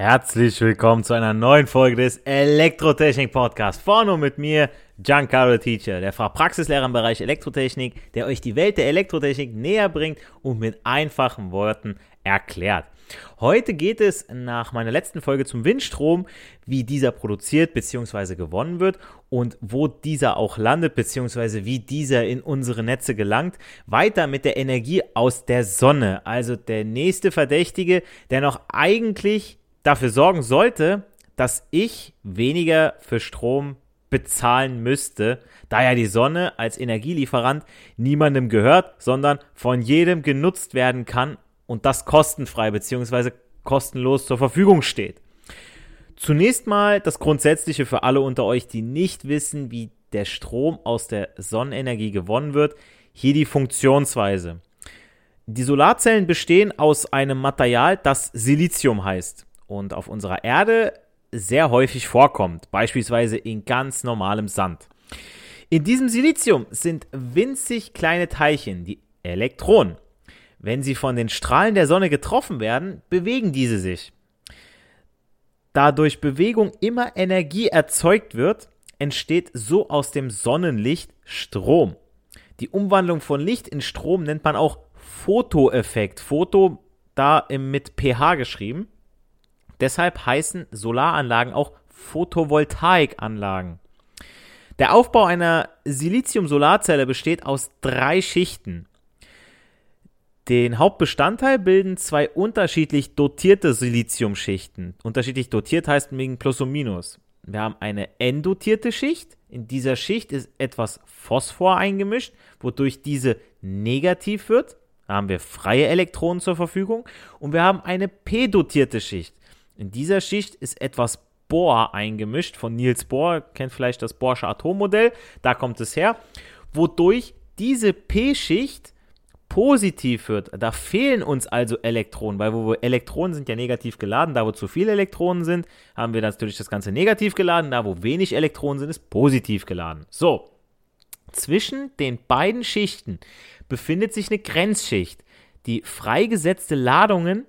Herzlich willkommen zu einer neuen Folge des Elektrotechnik Podcasts. Vorne mit mir Giancarlo Teacher, der Fachpraxislehrer im Bereich Elektrotechnik, der euch die Welt der Elektrotechnik näher bringt und mit einfachen Worten erklärt. Heute geht es nach meiner letzten Folge zum Windstrom, wie dieser produziert bzw. gewonnen wird und wo dieser auch landet bzw. wie dieser in unsere Netze gelangt. Weiter mit der Energie aus der Sonne, also der nächste Verdächtige, der noch eigentlich dafür sorgen sollte, dass ich weniger für Strom bezahlen müsste, da ja die Sonne als Energielieferant niemandem gehört, sondern von jedem genutzt werden kann und das kostenfrei bzw. kostenlos zur Verfügung steht. Zunächst mal das Grundsätzliche für alle unter euch, die nicht wissen, wie der Strom aus der Sonnenenergie gewonnen wird. Hier die Funktionsweise. Die Solarzellen bestehen aus einem Material, das Silizium heißt und auf unserer Erde sehr häufig vorkommt, beispielsweise in ganz normalem Sand. In diesem Silizium sind winzig kleine Teilchen, die Elektronen. Wenn sie von den Strahlen der Sonne getroffen werden, bewegen diese sich. Da durch Bewegung immer Energie erzeugt wird, entsteht so aus dem Sonnenlicht Strom. Die Umwandlung von Licht in Strom nennt man auch Photoeffekt. Foto da mit pH geschrieben. Deshalb heißen Solaranlagen auch Photovoltaikanlagen. Der Aufbau einer Silizium-Solarzelle besteht aus drei Schichten. Den Hauptbestandteil bilden zwei unterschiedlich dotierte Siliziumschichten. Unterschiedlich dotiert heißt wegen Plus und Minus. Wir haben eine N-dotierte Schicht. In dieser Schicht ist etwas Phosphor eingemischt, wodurch diese negativ wird. Da haben wir freie Elektronen zur Verfügung. Und wir haben eine P-dotierte Schicht. In dieser Schicht ist etwas Bohr eingemischt. Von Niels Bohr, kennt vielleicht das Bohrsche Atommodell, da kommt es her, wodurch diese P-Schicht positiv wird. Da fehlen uns also Elektronen, weil wo Elektronen sind ja negativ geladen, da wo zu viele Elektronen sind, haben wir natürlich das Ganze negativ geladen, da wo wenig Elektronen sind, ist positiv geladen. So, zwischen den beiden Schichten befindet sich eine Grenzschicht, die freigesetzte Ladungen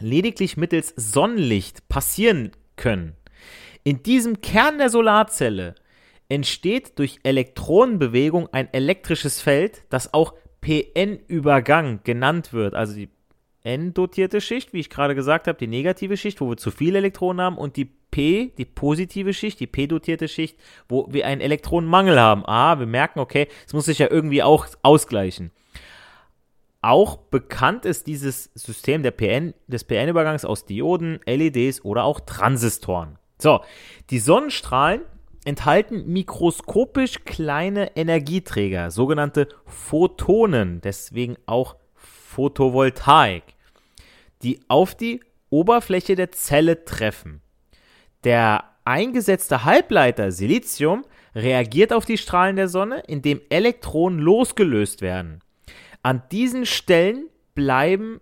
lediglich mittels Sonnenlicht passieren können. In diesem Kern der Solarzelle entsteht durch Elektronenbewegung ein elektrisches Feld, das auch PN-Übergang genannt wird. Also die N-dotierte Schicht, wie ich gerade gesagt habe, die negative Schicht, wo wir zu viele Elektronen haben, und die P, die positive Schicht, die P-dotierte Schicht, wo wir einen Elektronenmangel haben. Ah, wir merken, okay, es muss sich ja irgendwie auch ausgleichen. Auch bekannt ist dieses System der PN, des PN-Übergangs aus Dioden, LEDs oder auch Transistoren. So, die Sonnenstrahlen enthalten mikroskopisch kleine Energieträger, sogenannte Photonen, deswegen auch Photovoltaik, die auf die Oberfläche der Zelle treffen. Der eingesetzte Halbleiter Silizium reagiert auf die Strahlen der Sonne, indem Elektronen losgelöst werden. An diesen Stellen bleiben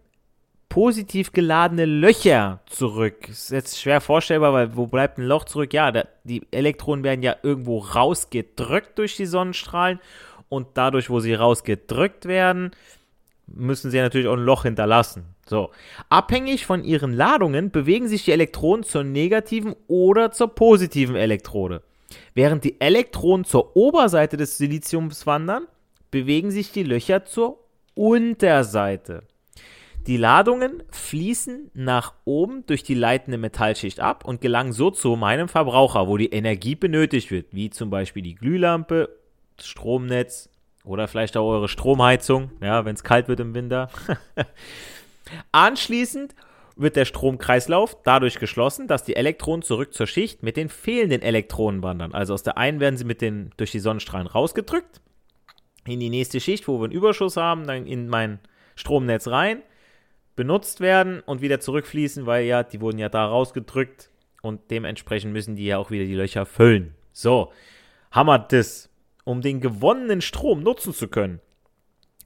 positiv geladene Löcher zurück. Ist jetzt schwer vorstellbar, weil wo bleibt ein Loch zurück? Ja, da, die Elektronen werden ja irgendwo rausgedrückt durch die Sonnenstrahlen und dadurch, wo sie rausgedrückt werden, müssen sie natürlich auch ein Loch hinterlassen. So. Abhängig von ihren Ladungen bewegen sich die Elektronen zur negativen oder zur positiven Elektrode. Während die Elektronen zur Oberseite des Siliziums wandern, bewegen sich die Löcher zur Unterseite. Die Ladungen fließen nach oben durch die leitende Metallschicht ab und gelangen so zu meinem Verbraucher, wo die Energie benötigt wird, wie zum Beispiel die Glühlampe, Stromnetz oder vielleicht auch eure Stromheizung, ja, wenn es kalt wird im Winter. Anschließend wird der Stromkreislauf dadurch geschlossen, dass die Elektronen zurück zur Schicht mit den fehlenden Elektronen wandern. Also aus der einen werden sie mit den, durch die Sonnenstrahlen rausgedrückt, in die nächste Schicht, wo wir einen Überschuss haben, dann in mein Stromnetz rein, benutzt werden und wieder zurückfließen, weil ja, die wurden ja da rausgedrückt und dementsprechend müssen die ja auch wieder die Löcher füllen. So, wir das. Um den gewonnenen Strom nutzen zu können,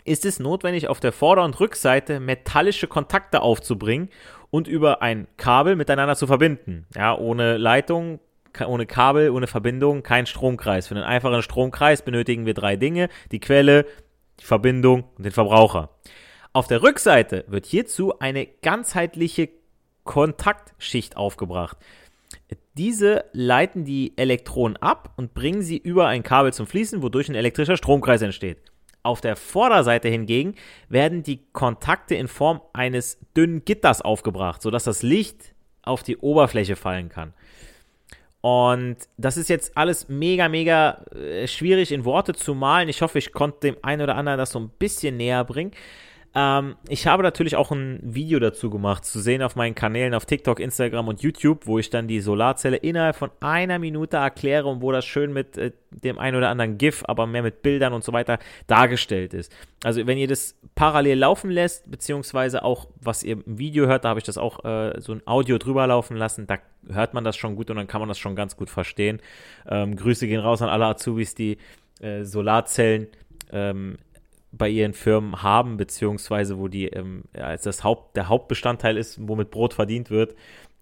ist es notwendig, auf der Vorder- und Rückseite metallische Kontakte aufzubringen und über ein Kabel miteinander zu verbinden. Ja, ohne Leitung, ohne Kabel, ohne Verbindung, kein Stromkreis. Für einen einfachen Stromkreis benötigen wir drei Dinge: die Quelle, die Verbindung und den Verbraucher. Auf der Rückseite wird hierzu eine ganzheitliche Kontaktschicht aufgebracht. Diese leiten die Elektronen ab und bringen sie über ein Kabel zum Fließen, wodurch ein elektrischer Stromkreis entsteht. Auf der Vorderseite hingegen werden die Kontakte in Form eines dünnen Gitters aufgebracht, sodass das Licht auf die Oberfläche fallen kann. Und das ist jetzt alles mega, mega äh, schwierig in Worte zu malen. Ich hoffe, ich konnte dem einen oder anderen das so ein bisschen näher bringen. Ähm, ich habe natürlich auch ein Video dazu gemacht, zu sehen auf meinen Kanälen auf TikTok, Instagram und YouTube, wo ich dann die Solarzelle innerhalb von einer Minute erkläre und wo das schön mit äh, dem einen oder anderen GIF, aber mehr mit Bildern und so weiter dargestellt ist. Also wenn ihr das parallel laufen lässt, beziehungsweise auch, was ihr im Video hört, da habe ich das auch äh, so ein Audio drüber laufen lassen, da hört man das schon gut und dann kann man das schon ganz gut verstehen. Ähm, Grüße gehen raus an alle Azubis, die äh, Solarzellen ähm, bei ihren Firmen haben, beziehungsweise wo die ähm, als das Haupt, der Hauptbestandteil ist, womit Brot verdient wird.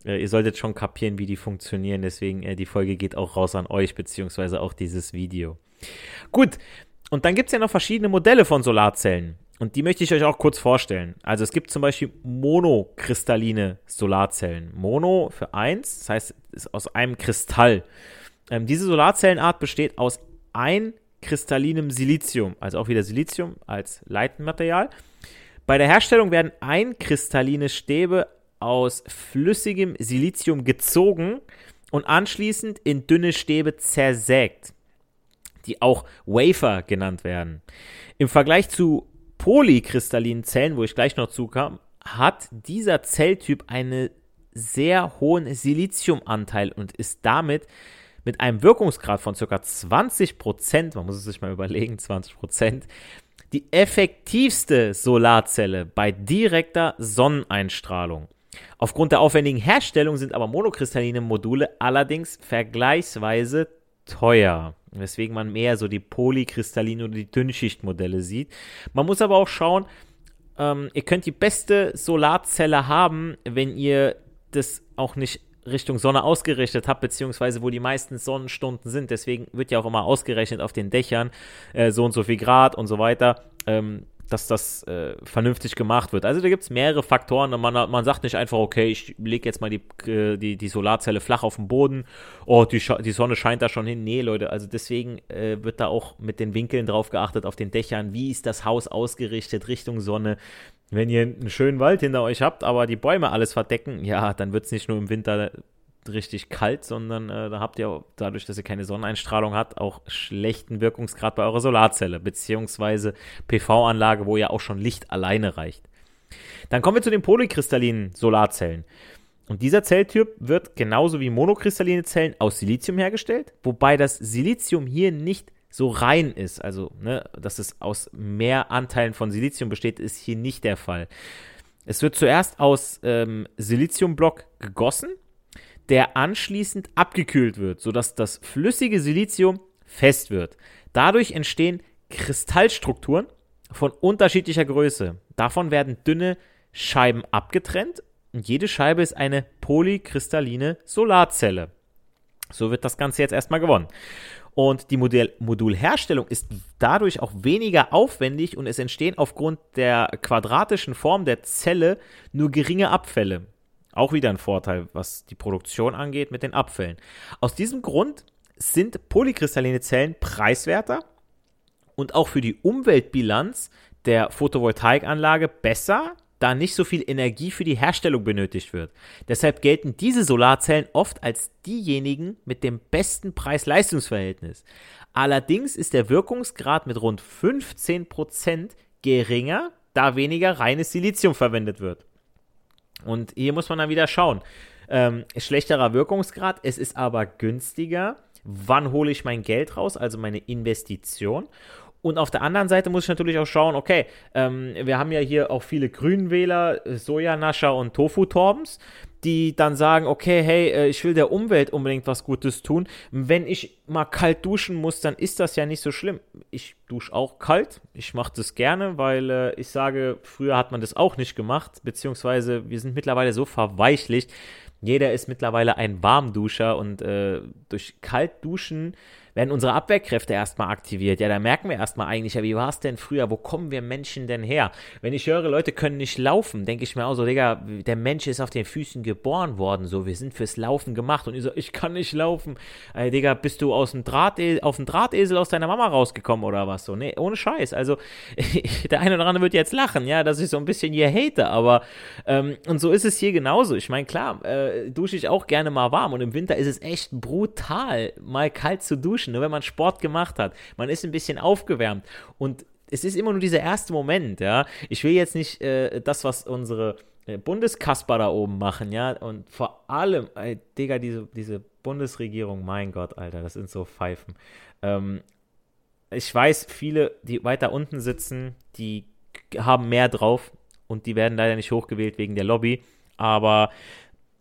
Äh, ihr solltet schon kapieren, wie die funktionieren. Deswegen, äh, die Folge geht auch raus an euch, beziehungsweise auch dieses Video. Gut, und dann gibt es ja noch verschiedene Modelle von Solarzellen. Und die möchte ich euch auch kurz vorstellen. Also es gibt zum Beispiel monokristalline Solarzellen. Mono für eins, das heißt, ist aus einem Kristall. Ähm, diese Solarzellenart besteht aus ein kristallinem Silizium, also auch wieder Silizium als Leitmaterial. Bei der Herstellung werden einkristalline Stäbe aus flüssigem Silizium gezogen und anschließend in dünne Stäbe zersägt, die auch Wafer genannt werden. Im Vergleich zu polykristallinen Zellen, wo ich gleich noch zukam, hat dieser Zelltyp einen sehr hohen Siliziumanteil und ist damit mit einem Wirkungsgrad von ca. 20%, man muss es sich mal überlegen, 20%, die effektivste Solarzelle bei direkter Sonneneinstrahlung. Aufgrund der aufwendigen Herstellung sind aber monokristalline Module allerdings vergleichsweise teuer, weswegen man mehr so die polykristallinen oder die Dünnschichtmodelle sieht. Man muss aber auch schauen, ähm, ihr könnt die beste Solarzelle haben, wenn ihr das auch nicht Richtung Sonne ausgerichtet habt, beziehungsweise wo die meisten Sonnenstunden sind. Deswegen wird ja auch immer ausgerechnet auf den Dächern äh, so und so viel Grad und so weiter. Ähm, dass das äh, vernünftig gemacht wird. Also da gibt es mehrere Faktoren und man, man sagt nicht einfach, okay, ich lege jetzt mal die, äh, die, die Solarzelle flach auf den Boden, oh, die, die Sonne scheint da schon hin. Nee, Leute, also deswegen äh, wird da auch mit den Winkeln drauf geachtet, auf den Dächern, wie ist das Haus ausgerichtet Richtung Sonne, wenn ihr einen schönen Wald hinter euch habt, aber die Bäume alles verdecken, ja, dann wird es nicht nur im Winter richtig kalt, sondern äh, da habt ihr dadurch, dass ihr keine Sonneneinstrahlung habt, auch schlechten Wirkungsgrad bei eurer Solarzelle, beziehungsweise PV-Anlage, wo ja auch schon Licht alleine reicht. Dann kommen wir zu den polykristallinen Solarzellen. Und dieser Zelltyp wird genauso wie monokristalline Zellen aus Silizium hergestellt, wobei das Silizium hier nicht so rein ist. Also, ne, dass es aus mehr Anteilen von Silizium besteht, ist hier nicht der Fall. Es wird zuerst aus ähm, Siliziumblock gegossen, der anschließend abgekühlt wird, sodass das flüssige Silizium fest wird. Dadurch entstehen Kristallstrukturen von unterschiedlicher Größe. Davon werden dünne Scheiben abgetrennt und jede Scheibe ist eine polykristalline Solarzelle. So wird das Ganze jetzt erstmal gewonnen. Und die Modell Modulherstellung ist dadurch auch weniger aufwendig und es entstehen aufgrund der quadratischen Form der Zelle nur geringe Abfälle. Auch wieder ein Vorteil, was die Produktion angeht mit den Abfällen. Aus diesem Grund sind polykristalline Zellen preiswerter und auch für die Umweltbilanz der Photovoltaikanlage besser da nicht so viel Energie für die Herstellung benötigt wird. Deshalb gelten diese Solarzellen oft als diejenigen mit dem besten Preis-Leistungs-Verhältnis. Allerdings ist der Wirkungsgrad mit rund 15% geringer, da weniger reines Silizium verwendet wird. Und hier muss man dann wieder schauen. Ähm, schlechterer Wirkungsgrad, es ist aber günstiger. Wann hole ich mein Geld raus, also meine Investition? Und auf der anderen Seite muss ich natürlich auch schauen, okay, ähm, wir haben ja hier auch viele Grünwähler, Sojanascher und Tofu-Torbens, die dann sagen, okay, hey, äh, ich will der Umwelt unbedingt was Gutes tun. Wenn ich mal kalt duschen muss, dann ist das ja nicht so schlimm. Ich dusche auch kalt. Ich mache das gerne, weil äh, ich sage, früher hat man das auch nicht gemacht, beziehungsweise wir sind mittlerweile so verweichlicht. Jeder ist mittlerweile ein Warmduscher und äh, durch Kaltduschen werden unsere Abwehrkräfte erstmal aktiviert. Ja, da merken wir erstmal eigentlich, ja, wie war es denn früher? Wo kommen wir Menschen denn her? Wenn ich höre, Leute können nicht laufen, denke ich mir auch so, Digga, der Mensch ist auf den Füßen geboren worden, so, wir sind fürs Laufen gemacht. Und ich so, ich kann nicht laufen. Ey, Digga, bist du aus dem Drahtesel, auf dem Drahtesel aus deiner Mama rausgekommen oder was so? Nee, ohne Scheiß. Also, der eine oder andere wird jetzt lachen, ja, dass ich so ein bisschen hier hate, aber, ähm, und so ist es hier genauso. Ich meine, klar, äh, dusche ich auch gerne mal warm und im Winter ist es echt brutal, mal kalt zu duschen duschen, nur wenn man Sport gemacht hat. Man ist ein bisschen aufgewärmt und es ist immer nur dieser erste Moment, ja. Ich will jetzt nicht äh, das, was unsere äh, Bundeskasper da oben machen, ja. Und vor allem, ey, Digga, diese, diese Bundesregierung, mein Gott, Alter, das sind so Pfeifen. Ähm, ich weiß, viele, die weiter unten sitzen, die haben mehr drauf und die werden leider nicht hochgewählt wegen der Lobby. Aber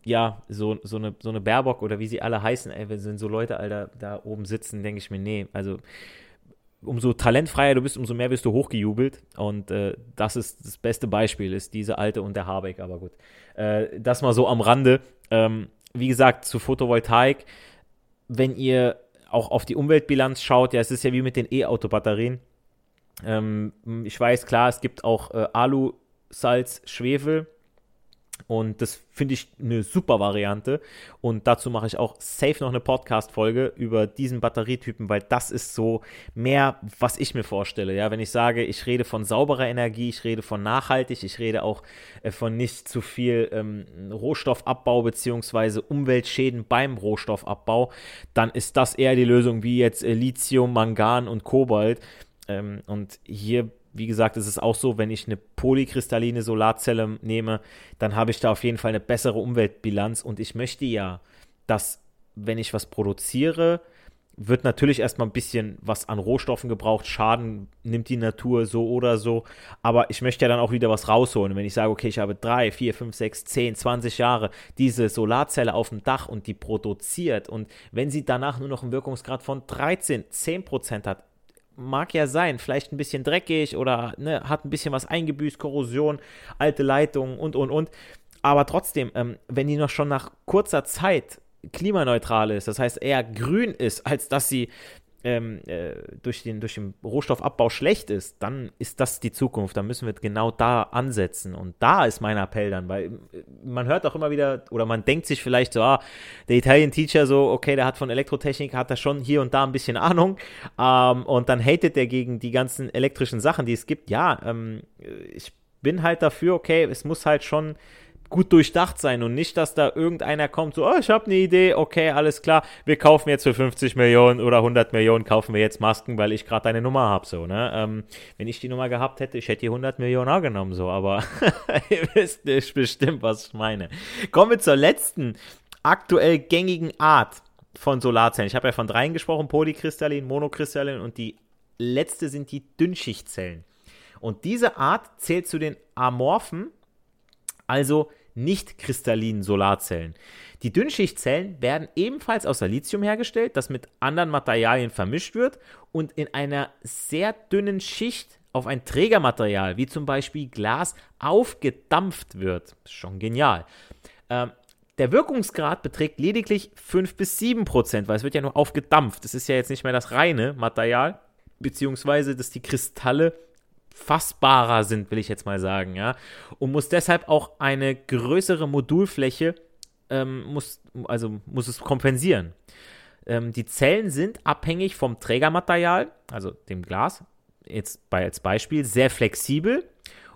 ja, so, so, eine, so eine Baerbock oder wie sie alle heißen, ey, wenn so Leute, Alter, da oben sitzen, denke ich mir, nee, also umso talentfreier du bist, umso mehr wirst du hochgejubelt. Und äh, das ist das beste Beispiel, ist diese Alte und der Habeck, aber gut. Äh, das mal so am Rande. Ähm, wie gesagt, zu Photovoltaik, wenn ihr auch auf die Umweltbilanz schaut, ja, es ist ja wie mit den E-Auto-Batterien. Ähm, ich weiß, klar, es gibt auch äh, Alu, Salz, Schwefel und das finde ich eine super Variante. Und dazu mache ich auch safe noch eine Podcast-Folge über diesen Batterietypen, weil das ist so mehr, was ich mir vorstelle. Ja, wenn ich sage, ich rede von sauberer Energie, ich rede von nachhaltig, ich rede auch äh, von nicht zu viel ähm, Rohstoffabbau bzw. Umweltschäden beim Rohstoffabbau, dann ist das eher die Lösung wie jetzt äh, Lithium, Mangan und Kobalt. Ähm, und hier wie gesagt, es ist auch so, wenn ich eine polykristalline Solarzelle nehme, dann habe ich da auf jeden Fall eine bessere Umweltbilanz. Und ich möchte ja, dass wenn ich was produziere, wird natürlich erstmal ein bisschen was an Rohstoffen gebraucht, Schaden nimmt die Natur so oder so, aber ich möchte ja dann auch wieder was rausholen. wenn ich sage, okay, ich habe drei, vier, fünf, sechs, zehn, zwanzig Jahre diese Solarzelle auf dem Dach und die produziert und wenn sie danach nur noch einen Wirkungsgrad von 13, 10 Prozent hat, mag ja sein, vielleicht ein bisschen dreckig oder ne, hat ein bisschen was eingebüßt, Korrosion, alte Leitungen und, und, und. Aber trotzdem, ähm, wenn die noch schon nach kurzer Zeit klimaneutral ist, das heißt eher grün ist, als dass sie ähm, äh, durch, den, durch den Rohstoffabbau schlecht ist, dann ist das die Zukunft. Dann müssen wir genau da ansetzen. Und da ist mein Appell dann, weil äh, man hört auch immer wieder, oder man denkt sich vielleicht so, ah, der Italian Teacher so, okay, der hat von Elektrotechnik, hat er schon hier und da ein bisschen Ahnung. Ähm, und dann hatet er gegen die ganzen elektrischen Sachen, die es gibt. Ja, ähm, ich bin halt dafür, okay, es muss halt schon gut durchdacht sein und nicht, dass da irgendeiner kommt, so, oh, ich habe eine Idee, okay, alles klar, wir kaufen jetzt für 50 Millionen oder 100 Millionen, kaufen wir jetzt Masken, weil ich gerade deine Nummer habe, so, ne? Ähm, wenn ich die Nummer gehabt hätte, ich hätte die 100 Millionen auch genommen, so, aber ihr wisst nicht bestimmt, was ich meine. Kommen wir zur letzten aktuell gängigen Art von Solarzellen. Ich habe ja von dreien gesprochen, Polykristallin, Monokristallin und die letzte sind die Dünnschichtzellen. Und diese Art zählt zu den amorphen, also nicht kristallinen Solarzellen. Die Dünnschichtzellen werden ebenfalls aus Silizium hergestellt, das mit anderen Materialien vermischt wird und in einer sehr dünnen Schicht auf ein Trägermaterial, wie zum Beispiel Glas, aufgedampft wird. Schon genial. Ähm, der Wirkungsgrad beträgt lediglich 5 bis 7 Prozent, weil es wird ja nur aufgedampft. Das ist ja jetzt nicht mehr das reine Material, beziehungsweise dass die Kristalle fassbarer sind, will ich jetzt mal sagen, ja. Und muss deshalb auch eine größere Modulfläche, ähm, muss, also muss es kompensieren. Ähm, die Zellen sind abhängig vom Trägermaterial, also dem Glas, jetzt bei, als Beispiel, sehr flexibel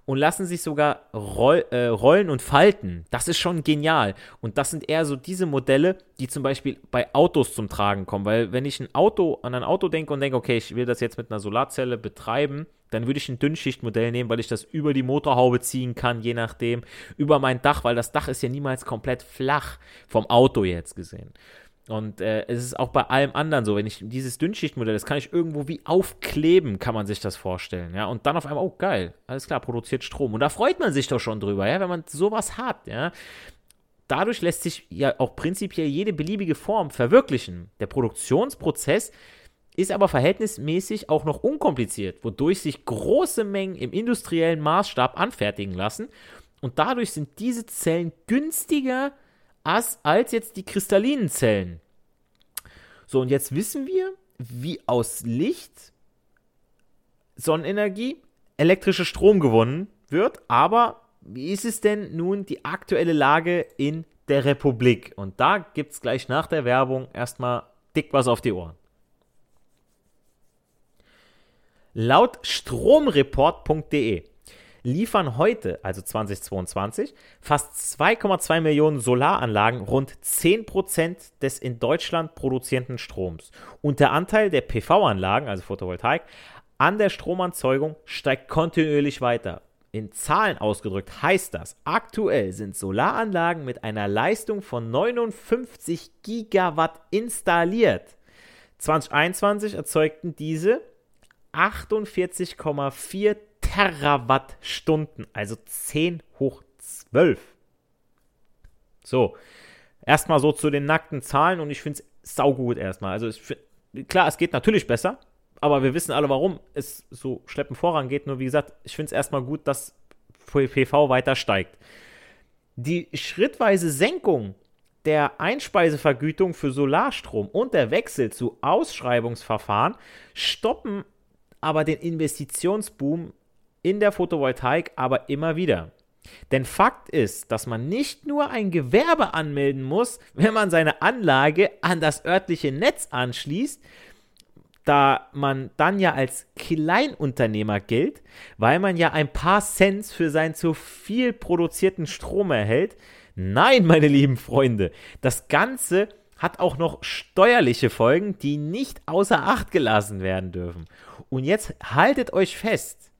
und lassen sich sogar roll, äh, rollen und falten. Das ist schon genial. Und das sind eher so diese Modelle, die zum Beispiel bei Autos zum Tragen kommen. Weil wenn ich ein Auto an ein Auto denke und denke, okay, ich will das jetzt mit einer Solarzelle betreiben, dann würde ich ein Dünnschichtmodell nehmen, weil ich das über die Motorhaube ziehen kann, je nachdem, über mein Dach, weil das Dach ist ja niemals komplett flach vom Auto jetzt gesehen. Und äh, es ist auch bei allem anderen so, wenn ich dieses Dünnschichtmodell, das kann ich irgendwo wie aufkleben, kann man sich das vorstellen, ja. Und dann auf einmal, oh geil, alles klar, produziert Strom. Und da freut man sich doch schon drüber, ja, wenn man sowas hat, ja. Dadurch lässt sich ja auch prinzipiell jede beliebige Form verwirklichen. Der Produktionsprozess ist aber verhältnismäßig auch noch unkompliziert, wodurch sich große Mengen im industriellen Maßstab anfertigen lassen. Und dadurch sind diese Zellen günstiger als, als jetzt die kristallinen Zellen. So, und jetzt wissen wir, wie aus Licht, Sonnenenergie, elektrischer Strom gewonnen wird. Aber wie ist es denn nun die aktuelle Lage in der Republik? Und da gibt es gleich nach der Werbung erstmal dick was auf die Ohren. Laut stromreport.de liefern heute, also 2022, fast 2,2 Millionen Solaranlagen rund 10% des in Deutschland produzierten Stroms. Und der Anteil der PV-Anlagen, also Photovoltaik, an der Stromerzeugung steigt kontinuierlich weiter. In Zahlen ausgedrückt heißt das, aktuell sind Solaranlagen mit einer Leistung von 59 Gigawatt installiert. 2021 erzeugten diese 48,4 Terawattstunden, also 10 hoch 12. So, erstmal so zu den nackten Zahlen und ich finde es saugut erstmal. Also find, klar, es geht natürlich besser, aber wir wissen alle, warum es so schleppend vorangeht. Nur wie gesagt, ich finde es erstmal gut, dass PV weiter steigt. Die schrittweise Senkung der Einspeisevergütung für Solarstrom und der Wechsel zu Ausschreibungsverfahren stoppen aber den Investitionsboom in der Photovoltaik aber immer wieder. Denn Fakt ist, dass man nicht nur ein Gewerbe anmelden muss, wenn man seine Anlage an das örtliche Netz anschließt, da man dann ja als Kleinunternehmer gilt, weil man ja ein paar Cent für seinen zu viel produzierten Strom erhält. Nein, meine lieben Freunde, das Ganze hat auch noch steuerliche Folgen, die nicht außer Acht gelassen werden dürfen. Und jetzt haltet euch fest,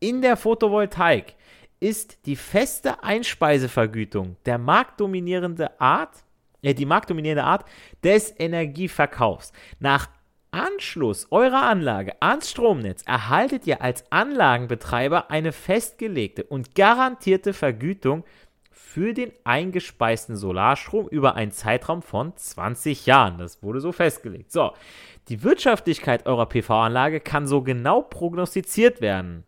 in der Photovoltaik ist die feste Einspeisevergütung der marktdominierende Art, äh, die marktdominierende Art des Energieverkaufs. Nach Anschluss eurer Anlage ans Stromnetz erhaltet ihr als Anlagenbetreiber eine festgelegte und garantierte Vergütung für den eingespeisten Solarstrom über einen Zeitraum von 20 Jahren. Das wurde so festgelegt. So, die Wirtschaftlichkeit eurer PV-Anlage kann so genau prognostiziert werden.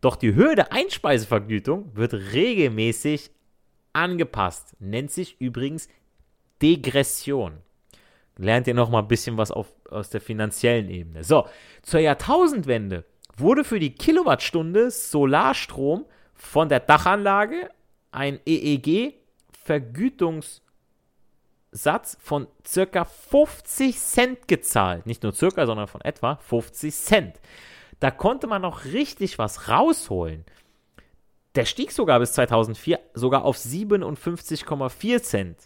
Doch die Höhe der Einspeisevergütung wird regelmäßig angepasst. Nennt sich übrigens Degression. Lernt ihr noch mal ein bisschen was auf, aus der finanziellen Ebene. So, zur Jahrtausendwende wurde für die Kilowattstunde Solarstrom von der Dachanlage ein EEG-Vergütungssatz von circa 50 Cent gezahlt. Nicht nur circa, sondern von etwa 50 Cent. Da konnte man noch richtig was rausholen. Der stieg sogar bis 2004 sogar auf 57,4 Cent.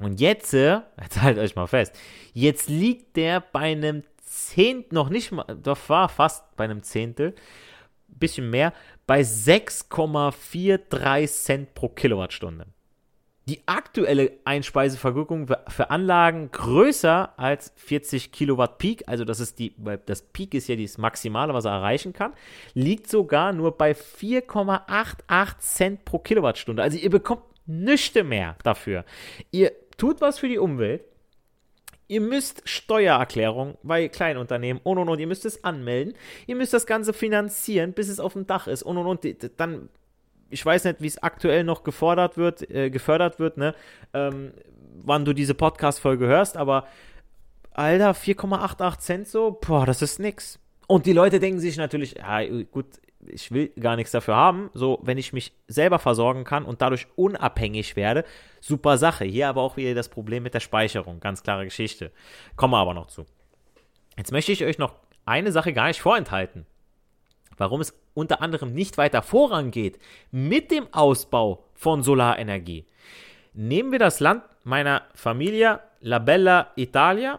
Und jetzt, äh, jetzt haltet euch mal fest, jetzt liegt der bei einem Zehntel, noch nicht mal, doch war fast bei einem Zehntel, bisschen mehr, bei 6,43 Cent pro Kilowattstunde. Die aktuelle Einspeisevergütung für Anlagen größer als 40 Kilowatt Peak, also das ist die, das Peak ist ja das Maximale, was er erreichen kann, liegt sogar nur bei 4,88 Cent pro Kilowattstunde. Also ihr bekommt nichts mehr dafür. Ihr tut was für die Umwelt, Ihr müsst Steuererklärung bei Kleinunternehmen und und und, ihr müsst es anmelden, ihr müsst das Ganze finanzieren, bis es auf dem Dach ist und und und. Dann, ich weiß nicht, wie es aktuell noch gefordert wird, äh, gefördert wird, ne, ähm, wann du diese Podcast-Folge hörst, aber Alter, 4,88 Cent so, boah, das ist nix. Und die Leute denken sich natürlich, ja, gut, ich will gar nichts dafür haben. So, wenn ich mich selber versorgen kann und dadurch unabhängig werde, super Sache. Hier aber auch wieder das Problem mit der Speicherung. Ganz klare Geschichte. Kommen wir aber noch zu. Jetzt möchte ich euch noch eine Sache gar nicht vorenthalten. Warum es unter anderem nicht weiter vorangeht mit dem Ausbau von Solarenergie. Nehmen wir das Land meiner Familie, La Bella Italia.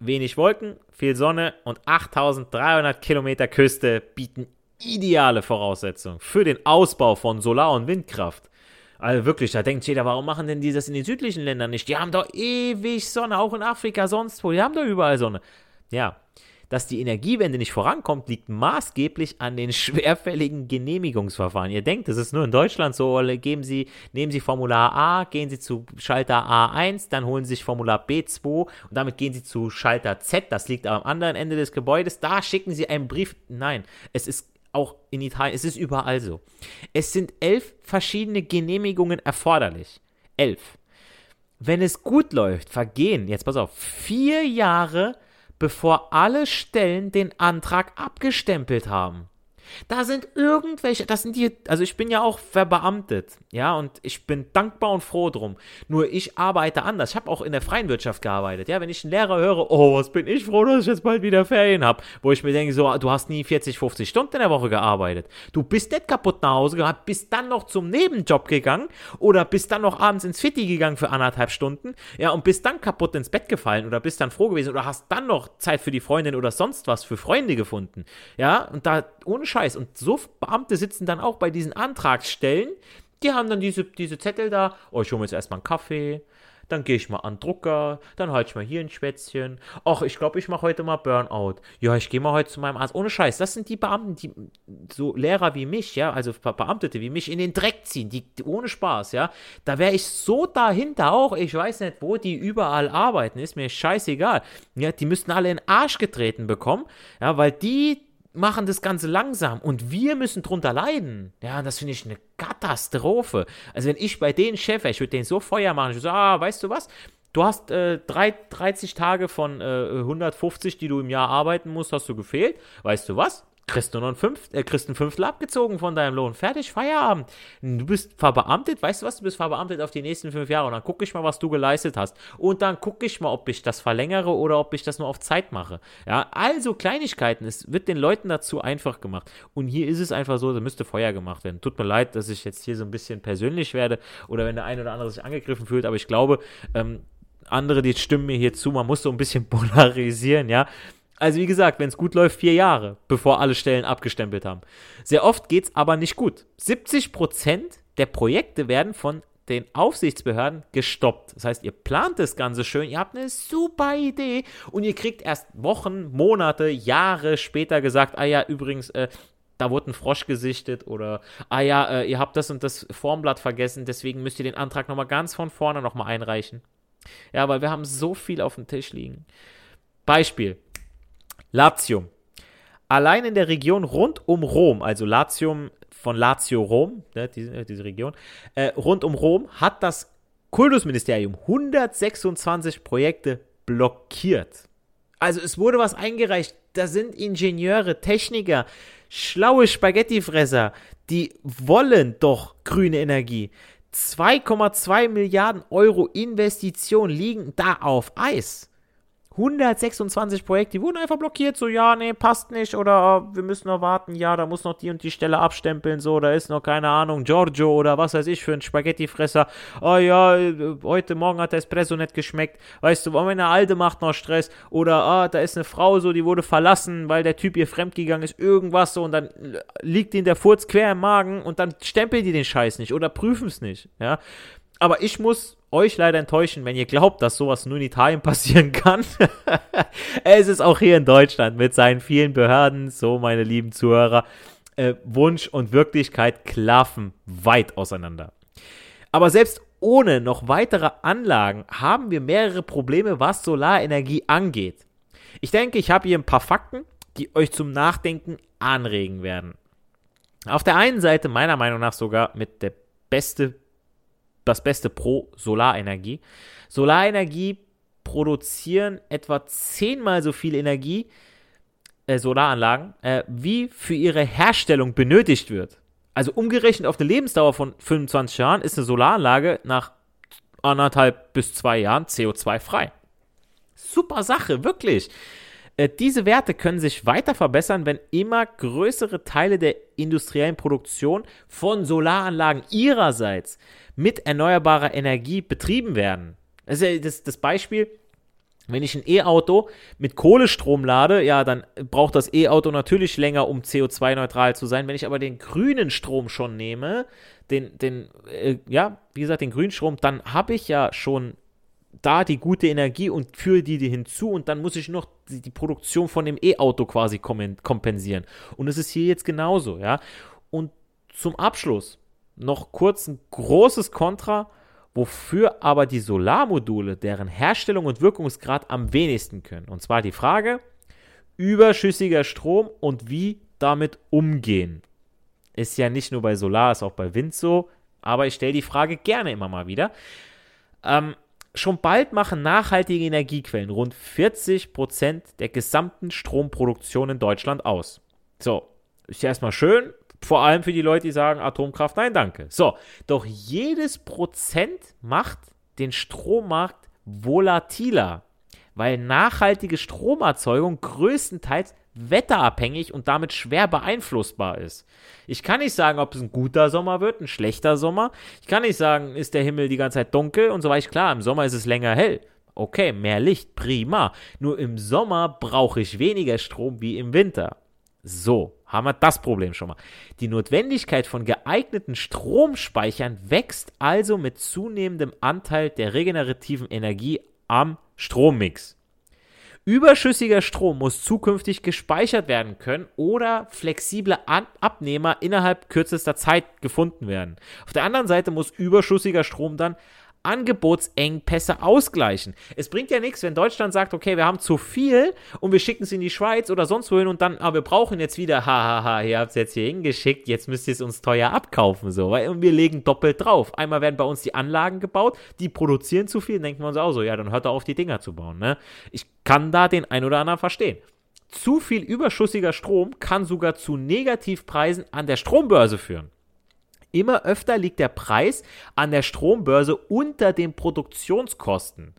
Wenig Wolken, viel Sonne und 8300 Kilometer Küste bieten ideale Voraussetzung für den Ausbau von Solar- und Windkraft. Also wirklich, da denkt jeder, warum machen denn die das in den südlichen Ländern nicht? Die haben doch ewig Sonne, auch in Afrika, sonst wo. Die haben doch überall Sonne. Ja, dass die Energiewende nicht vorankommt, liegt maßgeblich an den schwerfälligen Genehmigungsverfahren. Ihr denkt, das ist nur in Deutschland so, geben Sie, nehmen Sie Formular A, gehen Sie zu Schalter A1, dann holen Sie sich Formular B2 und damit gehen Sie zu Schalter Z, das liegt am anderen Ende des Gebäudes, da schicken Sie einen Brief. Nein, es ist auch in Italien, es ist überall so. Es sind elf verschiedene Genehmigungen erforderlich. Elf. Wenn es gut läuft, vergehen, jetzt pass auf, vier Jahre, bevor alle Stellen den Antrag abgestempelt haben. Da sind irgendwelche, das sind die, also ich bin ja auch verbeamtet, ja, und ich bin dankbar und froh drum. Nur ich arbeite anders. Ich habe auch in der freien Wirtschaft gearbeitet, ja. Wenn ich einen Lehrer höre, oh, was bin ich froh, dass ich jetzt bald wieder Ferien habe, wo ich mir denke, so, du hast nie 40, 50 Stunden in der Woche gearbeitet. Du bist nicht kaputt nach Hause gehabt, bist dann noch zum Nebenjob gegangen oder bist dann noch abends ins Fitti gegangen für anderthalb Stunden, ja, und bist dann kaputt ins Bett gefallen oder bist dann froh gewesen oder hast dann noch Zeit für die Freundin oder sonst was für Freunde gefunden, ja, und da ohne Scheiß Scheiß. Und so Beamte sitzen dann auch bei diesen Antragsstellen. Die haben dann diese, diese Zettel da. Oh, ich hole mir jetzt erstmal einen Kaffee. Dann gehe ich mal an Drucker, dann halte ich mal hier ein Schwätzchen. Ach, ich glaube, ich mache heute mal Burnout. Ja, ich gehe mal heute zu meinem Arzt. Ohne Scheiß, das sind die Beamten, die so Lehrer wie mich, ja, also Beamtete wie mich in den Dreck ziehen, die, die ohne Spaß, ja. Da wäre ich so dahinter auch, ich weiß nicht, wo die überall arbeiten, ist mir scheißegal. Ja, die müssten alle in den Arsch getreten bekommen, ja, weil die machen das Ganze langsam und wir müssen drunter leiden. Ja, das finde ich eine Katastrophe. Also wenn ich bei den Chef, ich würde den so Feuer machen, ich würde sagen, ah, weißt du was? Du hast äh, drei, 30 Tage von äh, 150, die du im Jahr arbeiten musst, hast du gefehlt. Weißt du was? Kriegst du noch ein, Fünf, äh, kriegst ein Fünftel abgezogen von deinem Lohn. Fertig, Feierabend. Du bist verbeamtet, weißt du was? Du bist verbeamtet auf die nächsten fünf Jahre und dann gucke ich mal, was du geleistet hast. Und dann gucke ich mal, ob ich das verlängere oder ob ich das nur auf Zeit mache. Ja, also Kleinigkeiten. Es wird den Leuten dazu einfach gemacht. Und hier ist es einfach so, da müsste Feuer gemacht werden. Tut mir leid, dass ich jetzt hier so ein bisschen persönlich werde oder wenn der eine oder andere sich angegriffen fühlt, aber ich glaube, ähm, andere, die stimmen mir hier zu, man muss so ein bisschen polarisieren, ja. Also wie gesagt, wenn es gut läuft, vier Jahre, bevor alle Stellen abgestempelt haben. Sehr oft geht es aber nicht gut. 70% der Projekte werden von den Aufsichtsbehörden gestoppt. Das heißt, ihr plant das Ganze schön, ihr habt eine super Idee und ihr kriegt erst Wochen, Monate, Jahre später gesagt, ah ja, übrigens, äh, da wurde ein Frosch gesichtet oder, ah ja, äh, ihr habt das und das Formblatt vergessen, deswegen müsst ihr den Antrag nochmal ganz von vorne nochmal einreichen. Ja, weil wir haben so viel auf dem Tisch liegen. Beispiel, Latium. Allein in der Region rund um Rom, also Latium von Lazio Rom, ne, diese, diese, Region, äh, rund um Rom hat das Kultusministerium 126 Projekte blockiert. Also es wurde was eingereicht, da sind Ingenieure, Techniker, schlaue Spaghettifresser, die wollen doch grüne Energie. 2,2 Milliarden Euro Investitionen liegen da auf Eis. 126 Projekte, die wurden einfach blockiert, so, ja, nee, passt nicht, oder oh, wir müssen noch warten, ja, da muss noch die und die Stelle abstempeln, so, da ist noch, keine Ahnung, Giorgio oder was weiß ich für ein Spaghettifresser, oh ja, heute Morgen hat der Espresso nicht geschmeckt, weißt du, meine Alte macht noch Stress, oder, ah, da ist eine Frau so, die wurde verlassen, weil der Typ ihr fremdgegangen ist, irgendwas so, und dann liegt ihnen der Furz quer im Magen, und dann stempeln die den Scheiß nicht, oder prüfen es nicht, ja, aber ich muss euch leider enttäuschen, wenn ihr glaubt, dass sowas nur in Italien passieren kann. es ist auch hier in Deutschland mit seinen vielen Behörden, so meine lieben Zuhörer, äh, Wunsch und Wirklichkeit klaffen weit auseinander. Aber selbst ohne noch weitere Anlagen haben wir mehrere Probleme, was Solarenergie angeht. Ich denke, ich habe hier ein paar Fakten, die euch zum Nachdenken anregen werden. Auf der einen Seite meiner Meinung nach sogar mit der beste das Beste pro Solarenergie. Solarenergie produzieren etwa zehnmal so viel Energie, äh, Solaranlagen, äh, wie für ihre Herstellung benötigt wird. Also umgerechnet auf eine Lebensdauer von 25 Jahren ist eine Solaranlage nach anderthalb bis zwei Jahren CO2-frei. Super Sache, wirklich. Äh, diese Werte können sich weiter verbessern, wenn immer größere Teile der industriellen Produktion von Solaranlagen ihrerseits mit erneuerbarer Energie betrieben werden. Das ist ja das, das Beispiel, wenn ich ein E-Auto mit Kohlestrom lade, ja, dann braucht das E-Auto natürlich länger, um CO2-neutral zu sein. Wenn ich aber den grünen Strom schon nehme, den, den, äh, ja, wie gesagt, den grünen Strom, dann habe ich ja schon da die gute Energie und führe die, hinzu und dann muss ich noch die, die Produktion von dem E-Auto quasi kompensieren. Und es ist hier jetzt genauso, ja. Und zum Abschluss, noch kurz ein großes Kontra, wofür aber die Solarmodule, deren Herstellung und Wirkungsgrad am wenigsten können. Und zwar die Frage, überschüssiger Strom und wie damit umgehen. Ist ja nicht nur bei Solar, ist auch bei Wind so, aber ich stelle die Frage gerne immer mal wieder. Ähm, schon bald machen nachhaltige Energiequellen rund 40 Prozent der gesamten Stromproduktion in Deutschland aus. So, ist ja erstmal schön, vor allem für die Leute, die sagen, Atomkraft, nein, danke. So, doch jedes Prozent macht den Strommarkt volatiler, weil nachhaltige Stromerzeugung größtenteils wetterabhängig und damit schwer beeinflussbar ist. Ich kann nicht sagen, ob es ein guter Sommer wird, ein schlechter Sommer. Ich kann nicht sagen, ist der Himmel die ganze Zeit dunkel und so weiter. Klar, im Sommer ist es länger hell. Okay, mehr Licht, prima. Nur im Sommer brauche ich weniger Strom wie im Winter. So, haben wir das Problem schon mal. Die Notwendigkeit von geeigneten Stromspeichern wächst also mit zunehmendem Anteil der regenerativen Energie am Strommix. Überschüssiger Strom muss zukünftig gespeichert werden können oder flexible Abnehmer innerhalb kürzester Zeit gefunden werden. Auf der anderen Seite muss überschüssiger Strom dann Angebotsengpässe ausgleichen. Es bringt ja nichts, wenn Deutschland sagt, okay, wir haben zu viel und wir schicken es in die Schweiz oder sonst wohin und dann, aber wir brauchen jetzt wieder, hahaha, ihr habt es jetzt hier hingeschickt, jetzt müsst ihr es uns teuer abkaufen, so, und wir legen doppelt drauf. Einmal werden bei uns die Anlagen gebaut, die produzieren zu viel, denken wir uns auch so, ja, dann hört er auf, die Dinger zu bauen, ne? Ich kann da den ein oder anderen verstehen. Zu viel überschüssiger Strom kann sogar zu Negativpreisen an der Strombörse führen. Immer öfter liegt der Preis an der Strombörse unter den Produktionskosten.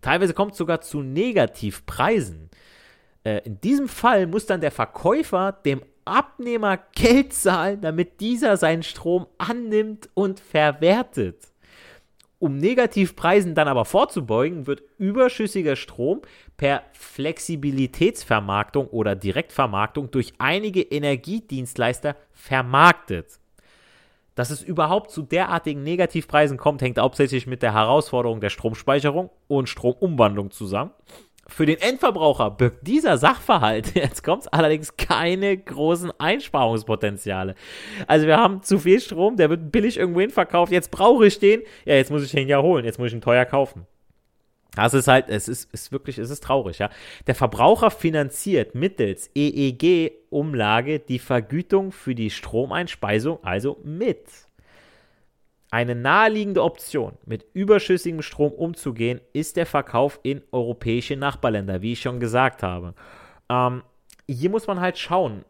Teilweise kommt es sogar zu Negativpreisen. Äh, in diesem Fall muss dann der Verkäufer dem Abnehmer Geld zahlen, damit dieser seinen Strom annimmt und verwertet. Um Negativpreisen dann aber vorzubeugen, wird überschüssiger Strom per Flexibilitätsvermarktung oder Direktvermarktung durch einige Energiedienstleister vermarktet. Dass es überhaupt zu derartigen Negativpreisen kommt, hängt hauptsächlich mit der Herausforderung der Stromspeicherung und Stromumwandlung zusammen. Für den Endverbraucher birgt dieser Sachverhalt, jetzt kommt es allerdings keine großen Einsparungspotenziale. Also wir haben zu viel Strom, der wird billig irgendwo hin verkauft, jetzt brauche ich den, ja, jetzt muss ich den ja holen, jetzt muss ich ihn teuer kaufen. Das ist halt, es ist, ist wirklich, es ist traurig, ja. Der Verbraucher finanziert mittels EEG-Umlage die Vergütung für die Stromeinspeisung also mit. Eine naheliegende Option, mit überschüssigem Strom umzugehen, ist der Verkauf in europäische Nachbarländer, wie ich schon gesagt habe. Ähm, hier muss man halt schauen.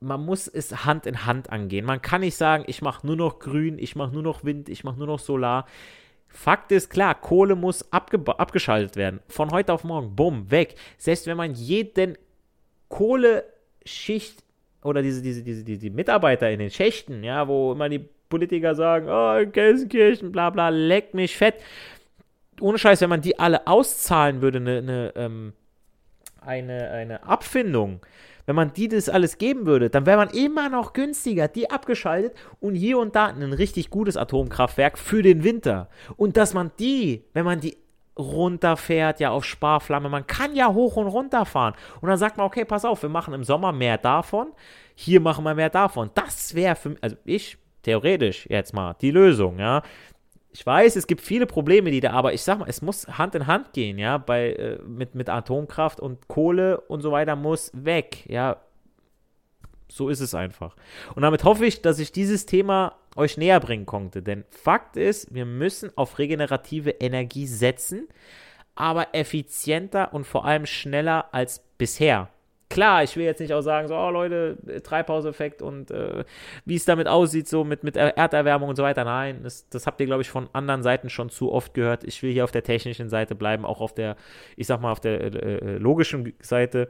Man muss es Hand in Hand angehen. Man kann nicht sagen, ich mache nur noch Grün, ich mache nur noch Wind, ich mache nur noch Solar Fakt ist klar, Kohle muss abgeschaltet werden. Von heute auf morgen, bumm, weg. Selbst wenn man jeden Kohleschicht oder diese, diese, diese, diese, die Mitarbeiter in den Schächten, ja, wo immer die Politiker sagen, oh, Gelsenkirchen, bla bla, leck mich fett. Ohne Scheiß, wenn man die alle auszahlen würde, eine, eine, ähm, eine, eine Abfindung, wenn man die das alles geben würde, dann wäre man immer noch günstiger, die abgeschaltet und hier und da ein richtig gutes Atomkraftwerk für den Winter. Und dass man die, wenn man die runterfährt, ja auf Sparflamme, man kann ja hoch und runter fahren. Und dann sagt man, okay, pass auf, wir machen im Sommer mehr davon, hier machen wir mehr davon. Das wäre für mich, also ich, theoretisch jetzt mal, die Lösung, ja ich weiß, es gibt viele Probleme, die da, aber ich sag mal, es muss Hand in Hand gehen, ja, bei, äh, mit, mit Atomkraft und Kohle und so weiter muss weg, ja. So ist es einfach. Und damit hoffe ich, dass ich dieses Thema euch näher bringen konnte. Denn Fakt ist, wir müssen auf regenerative Energie setzen, aber effizienter und vor allem schneller als bisher. Klar, ich will jetzt nicht auch sagen, so, oh Leute, Treibhauseffekt und äh, wie es damit aussieht, so mit, mit Erderwärmung und so weiter. Nein, das, das habt ihr, glaube ich, von anderen Seiten schon zu oft gehört. Ich will hier auf der technischen Seite bleiben, auch auf der, ich sag mal, auf der äh, äh logischen Seite.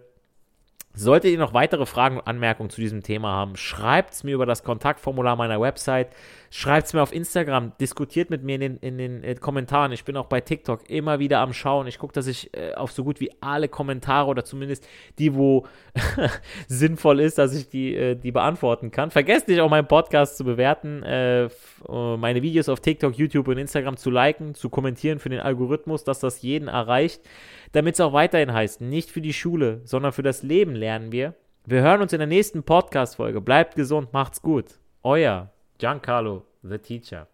Solltet ihr noch weitere Fragen und Anmerkungen zu diesem Thema haben, schreibt es mir über das Kontaktformular meiner Website, schreibt es mir auf Instagram, diskutiert mit mir in den, in den äh, Kommentaren. Ich bin auch bei TikTok immer wieder am Schauen. Ich gucke, dass ich äh, auf so gut wie alle Kommentare oder zumindest die, wo sinnvoll ist, dass ich die, äh, die beantworten kann. Vergesst nicht auch meinen Podcast zu bewerten, äh, äh, meine Videos auf TikTok, YouTube und Instagram zu liken, zu kommentieren für den Algorithmus, dass das jeden erreicht damit es auch weiterhin heißt, nicht für die Schule, sondern für das Leben lernen wir. Wir hören uns in der nächsten Podcast-Folge. Bleibt gesund, macht's gut. Euer Giancarlo, the Teacher.